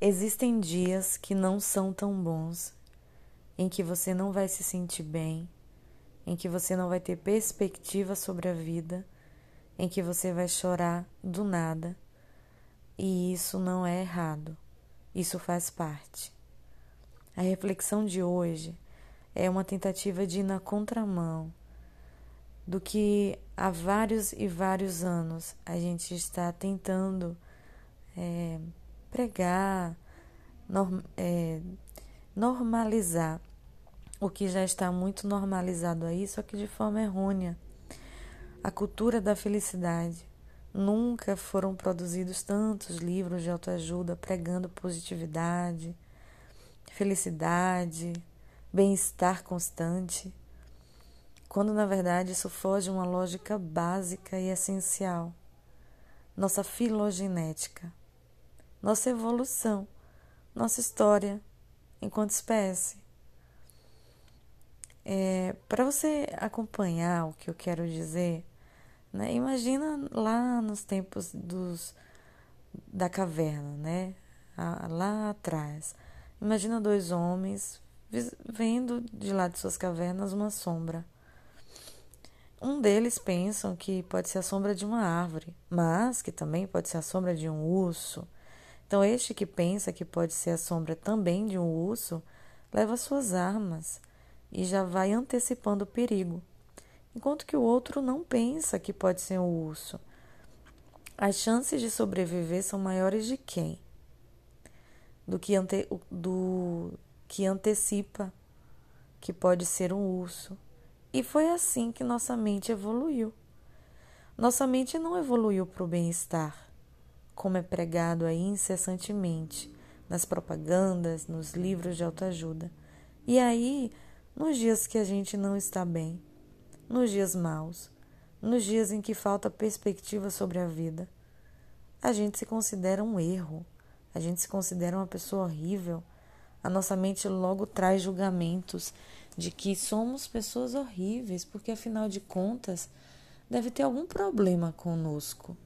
Existem dias que não são tão bons, em que você não vai se sentir bem, em que você não vai ter perspectiva sobre a vida, em que você vai chorar do nada. E isso não é errado, isso faz parte. A reflexão de hoje é uma tentativa de ir na contramão do que há vários e vários anos a gente está tentando é, pregar, norm, é, normalizar o que já está muito normalizado aí, só que de forma errônea. A cultura da felicidade. Nunca foram produzidos tantos livros de autoajuda pregando positividade, felicidade, bem-estar constante, quando na verdade isso foge uma lógica básica e essencial. Nossa filogenética nossa evolução, nossa história enquanto espécie. É, Para você acompanhar o que eu quero dizer, né, imagina lá nos tempos dos, da caverna, né, lá atrás. Imagina dois homens vendo de lá de suas cavernas uma sombra. Um deles pensam que pode ser a sombra de uma árvore, mas que também pode ser a sombra de um urso, então, este que pensa que pode ser a sombra também de um urso, leva suas armas e já vai antecipando o perigo, enquanto que o outro não pensa que pode ser um urso. As chances de sobreviver são maiores de quem? Do que, ante, do que antecipa que pode ser um urso. E foi assim que nossa mente evoluiu. Nossa mente não evoluiu para o bem-estar como é pregado aí incessantemente nas propagandas, nos livros de autoajuda. E aí, nos dias que a gente não está bem, nos dias maus, nos dias em que falta perspectiva sobre a vida, a gente se considera um erro, a gente se considera uma pessoa horrível. A nossa mente logo traz julgamentos de que somos pessoas horríveis, porque afinal de contas deve ter algum problema conosco.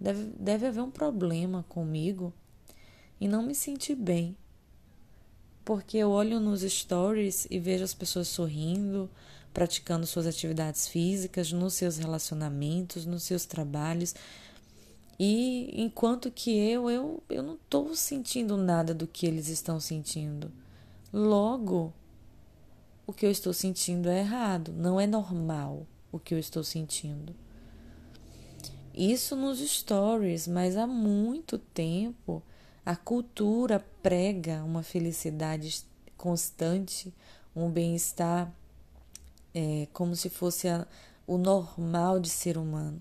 Deve, deve haver um problema comigo e não me sentir bem. Porque eu olho nos stories e vejo as pessoas sorrindo, praticando suas atividades físicas, nos seus relacionamentos, nos seus trabalhos. E enquanto que eu, eu, eu não estou sentindo nada do que eles estão sentindo. Logo, o que eu estou sentindo é errado, não é normal o que eu estou sentindo. Isso nos stories, mas há muito tempo a cultura prega uma felicidade constante, um bem-estar é, como se fosse a, o normal de ser humano.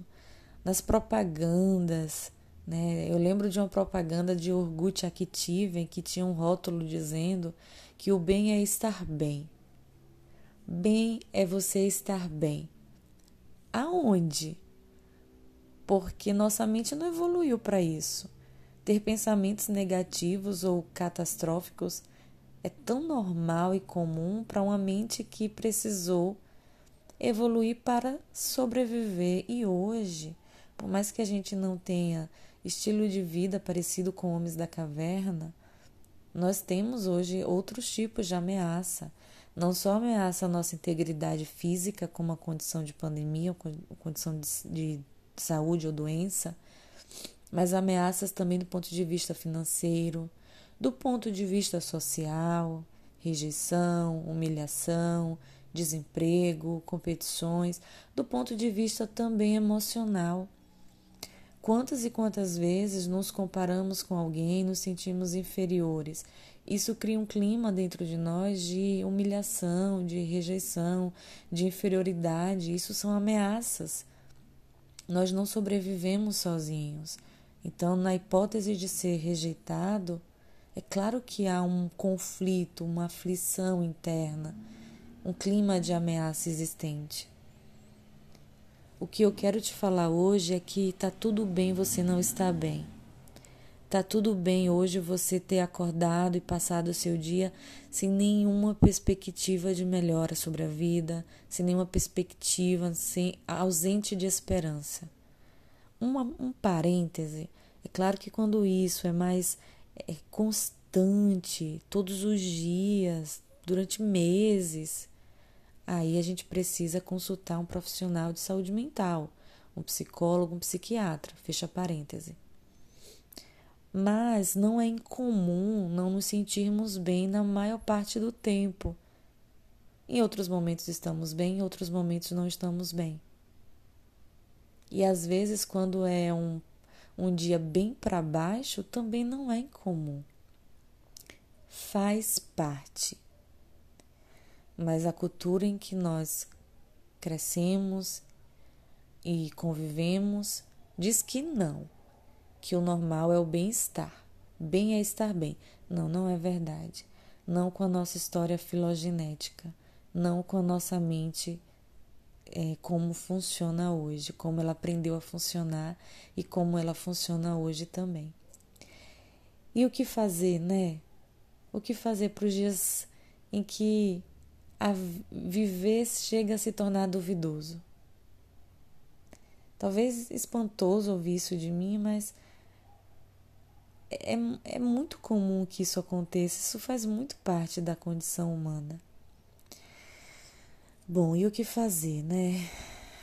Nas propagandas, né? Eu lembro de uma propaganda de Orgut Activen que tinha um rótulo dizendo que o bem é estar bem. Bem é você estar bem. Aonde? Porque nossa mente não evoluiu para isso. Ter pensamentos negativos ou catastróficos é tão normal e comum para uma mente que precisou evoluir para sobreviver. E hoje, por mais que a gente não tenha estilo de vida parecido com homens da caverna, nós temos hoje outros tipos de ameaça. Não só ameaça a nossa integridade física, como a condição de pandemia, a condição de, de saúde ou doença, mas ameaças também do ponto de vista financeiro, do ponto de vista social, rejeição, humilhação, desemprego, competições, do ponto de vista também emocional. Quantas e quantas vezes nos comparamos com alguém e nos sentimos inferiores? Isso cria um clima dentro de nós de humilhação, de rejeição, de inferioridade. Isso são ameaças nós não sobrevivemos sozinhos. Então, na hipótese de ser rejeitado, é claro que há um conflito, uma aflição interna, um clima de ameaça existente. O que eu quero te falar hoje é que tá tudo bem você não estar bem. Tá tudo bem hoje você ter acordado e passado o seu dia sem nenhuma perspectiva de melhora sobre a vida, sem nenhuma perspectiva, sem ausente de esperança. Uma, um parêntese, é claro que quando isso é mais é, constante, todos os dias, durante meses, aí a gente precisa consultar um profissional de saúde mental, um psicólogo, um psiquiatra, fecha parêntese. Mas não é incomum não nos sentirmos bem na maior parte do tempo. Em outros momentos estamos bem, em outros momentos não estamos bem. E às vezes, quando é um, um dia bem para baixo, também não é incomum. Faz parte. Mas a cultura em que nós crescemos e convivemos diz que não, que o normal é o bem-estar. Bem é estar bem. Não, não é verdade. Não com a nossa história filogenética, não com a nossa mente é, como funciona hoje, como ela aprendeu a funcionar e como ela funciona hoje também. E o que fazer, né? O que fazer para os dias em que a viver chega a se tornar duvidoso? Talvez espantoso ouvir isso de mim, mas é, é muito comum que isso aconteça, isso faz muito parte da condição humana. Bom, e o que fazer, né?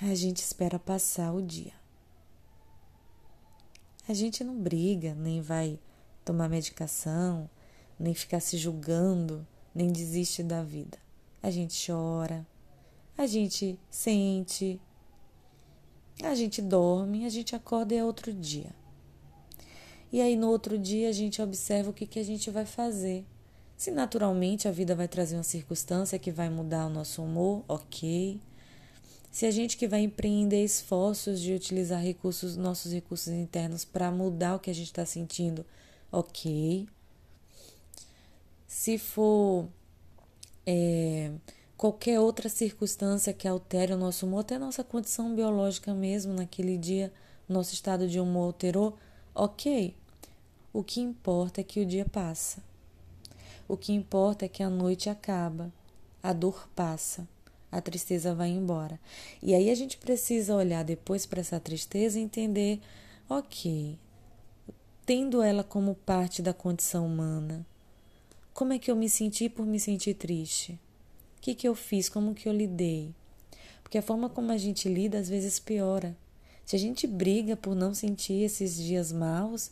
A gente espera passar o dia. A gente não briga, nem vai tomar medicação, nem ficar se julgando, nem desiste da vida. A gente chora, a gente sente, a gente dorme, a gente acorda e é outro dia. E aí no outro dia a gente observa o que, que a gente vai fazer. Se naturalmente a vida vai trazer uma circunstância que vai mudar o nosso humor, ok. Se a gente que vai empreender esforços de utilizar recursos, nossos recursos internos para mudar o que a gente está sentindo, ok. Se for é, qualquer outra circunstância que altere o nosso humor, até a nossa condição biológica mesmo, naquele dia, nosso estado de humor alterou, ok. O que importa é que o dia passa. O que importa é que a noite acaba, a dor passa, a tristeza vai embora. E aí a gente precisa olhar depois para essa tristeza e entender, ok, tendo ela como parte da condição humana, como é que eu me senti por me sentir triste? O que, que eu fiz? Como que eu lidei? Porque a forma como a gente lida às vezes piora. Se a gente briga por não sentir esses dias maus,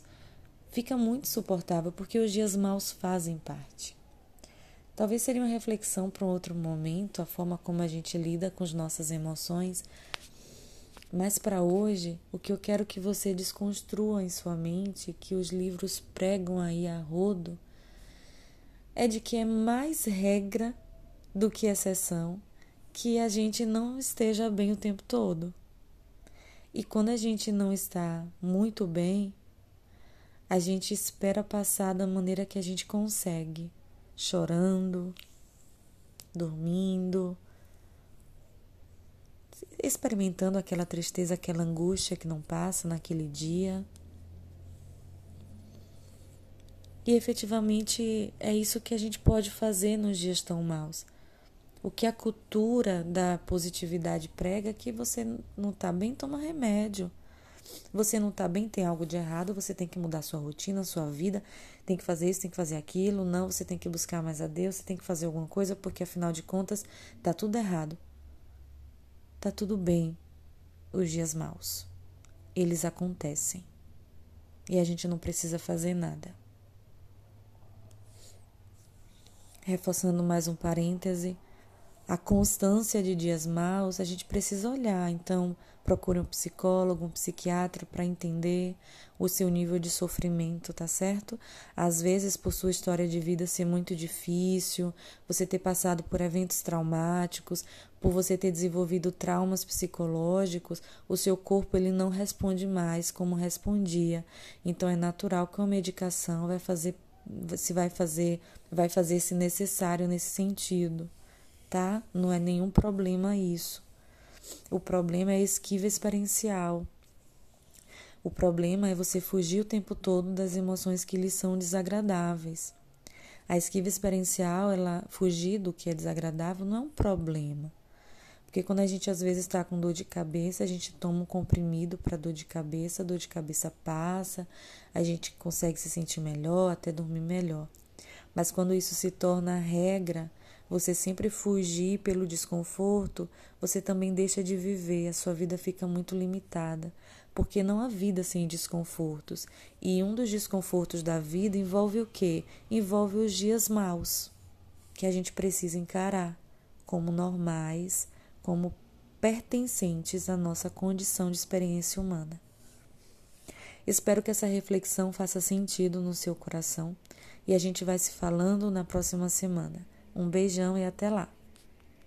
fica muito suportável porque os dias maus fazem parte. Talvez seria uma reflexão para um outro momento, a forma como a gente lida com as nossas emoções. Mas para hoje, o que eu quero que você desconstrua em sua mente, que os livros pregam aí a rodo, é de que é mais regra do que exceção que a gente não esteja bem o tempo todo. E quando a gente não está muito bem, a gente espera passar da maneira que a gente consegue, chorando, dormindo, experimentando aquela tristeza, aquela angústia que não passa naquele dia. E efetivamente é isso que a gente pode fazer nos dias tão maus. O que a cultura da positividade prega é que você não está bem, toma remédio. Você não está bem, tem algo de errado, você tem que mudar sua rotina, sua vida, tem que fazer isso, tem que fazer aquilo. Não, você tem que buscar mais a Deus, você tem que fazer alguma coisa, porque afinal de contas tá tudo errado. Tá tudo bem os dias maus. Eles acontecem. E a gente não precisa fazer nada. Reforçando mais um parêntese, a constância de dias maus, a gente precisa olhar. Então, procure um psicólogo, um psiquiatra para entender o seu nível de sofrimento, tá certo? Às vezes, por sua história de vida ser muito difícil, você ter passado por eventos traumáticos, por você ter desenvolvido traumas psicológicos, o seu corpo ele não responde mais como respondia. Então, é natural que a medicação vai fazer se vai fazer vai fazer se necessário nesse sentido tá? Não é nenhum problema isso. O problema é a esquiva experiencial. O problema é você fugir o tempo todo das emoções que lhe são desagradáveis. A esquiva experiencial, ela fugir do que é desagradável não é um problema. Porque quando a gente às vezes está com dor de cabeça, a gente toma um comprimido para dor de cabeça, a dor de cabeça passa, a gente consegue se sentir melhor, até dormir melhor. Mas quando isso se torna regra, você sempre fugir pelo desconforto, você também deixa de viver, a sua vida fica muito limitada, porque não há vida sem desconfortos. E um dos desconfortos da vida envolve o quê? Envolve os dias maus, que a gente precisa encarar como normais, como pertencentes à nossa condição de experiência humana. Espero que essa reflexão faça sentido no seu coração e a gente vai se falando na próxima semana. Um beijão e até lá!